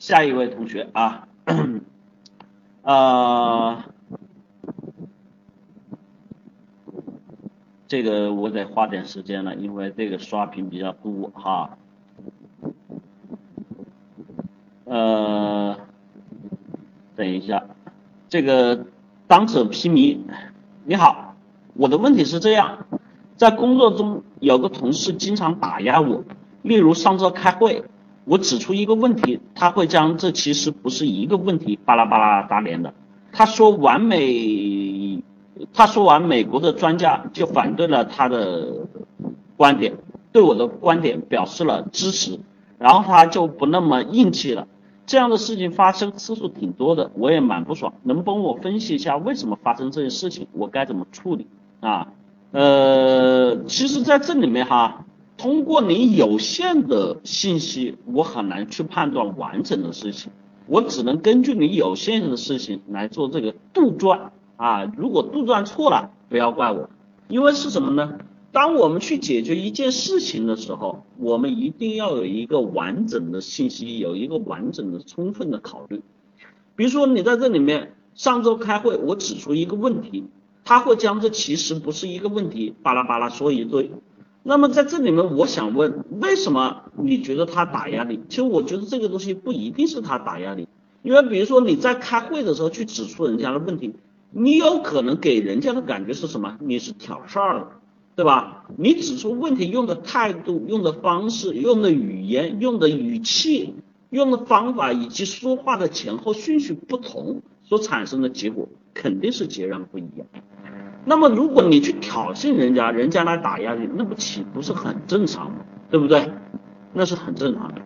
下一位同学啊，呃，这个我得花点时间了，因为这个刷屏比较多哈。呃，等一下，这个当者披靡，你好，我的问题是这样，在工作中有个同事经常打压我，例如上周开会。我指出一个问题，他会将这其实不是一个问题，巴拉巴拉搭连的。他说完美，他说完美国的专家就反对了他的观点，对我的观点表示了支持，然后他就不那么硬气了。这样的事情发生次数挺多的，我也蛮不爽。能帮我分析一下为什么发生这些事情，我该怎么处理啊？呃，其实在这里面哈。通过你有限的信息，我很难去判断完整的事情，我只能根据你有限的事情来做这个杜撰啊。如果杜撰错了，不要怪我，因为是什么呢？当我们去解决一件事情的时候，我们一定要有一个完整的信息，有一个完整的、充分的考虑。比如说你在这里面上周开会，我指出一个问题，他会将这其实不是一个问题，巴拉巴拉说一堆。那么在这里面，我想问，为什么你觉得他打压你？其实我觉得这个东西不一定是他打压你，因为比如说你在开会的时候去指出人家的问题，你有可能给人家的感觉是什么？你是挑事儿的，对吧？你指出问题用的态度、用的方式、用的语言、用的语气、用的方法以及说话的前后顺序不同，所产生的结果肯定是截然不一样。那么，如果你去挑衅人家，人家来打压你，那不岂不是很正常吗？对不对？那是很正常的。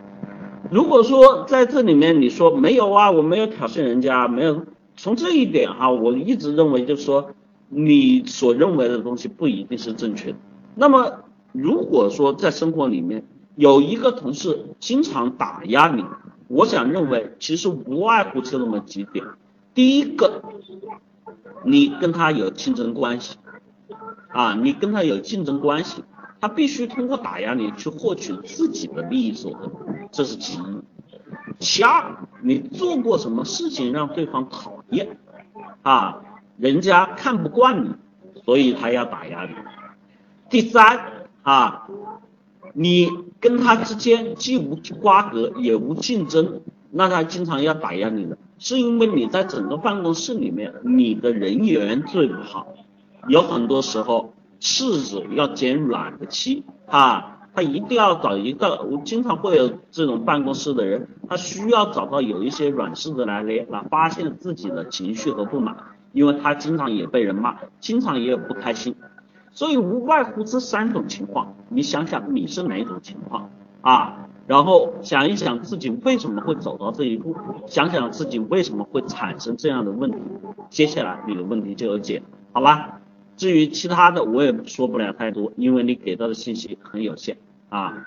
如果说在这里面你说没有啊，我没有挑衅人家，没有，从这一点哈，我一直认为就是说，你所认为的东西不一定是正确的。那么，如果说在生活里面有一个同事经常打压你，我想认为其实无外乎就那么几点。第一个。你跟他有竞争关系啊，你跟他有竞争关系，他必须通过打压你去获取自己的利益所得，这是其一。其二，你做过什么事情让对方讨厌啊？人家看不惯你，所以他要打压你。第三啊，你跟他之间既无瓜葛也无竞争，那他经常要打压你的。是因为你在整个办公室里面，你的人缘最不好，有很多时候柿子要捡软的气啊，他一定要找一个，我经常会有这种办公室的人，他需要找到有一些软柿子来捏，来发现自己的情绪和不满，因为他经常也被人骂，经常也有不开心，所以无外乎这三种情况，你想想你是哪种情况啊？然后想一想自己为什么会走到这一步，想想自己为什么会产生这样的问题，接下来你的问题就有解，好吧？至于其他的我也说不了太多，因为你给到的信息很有限啊。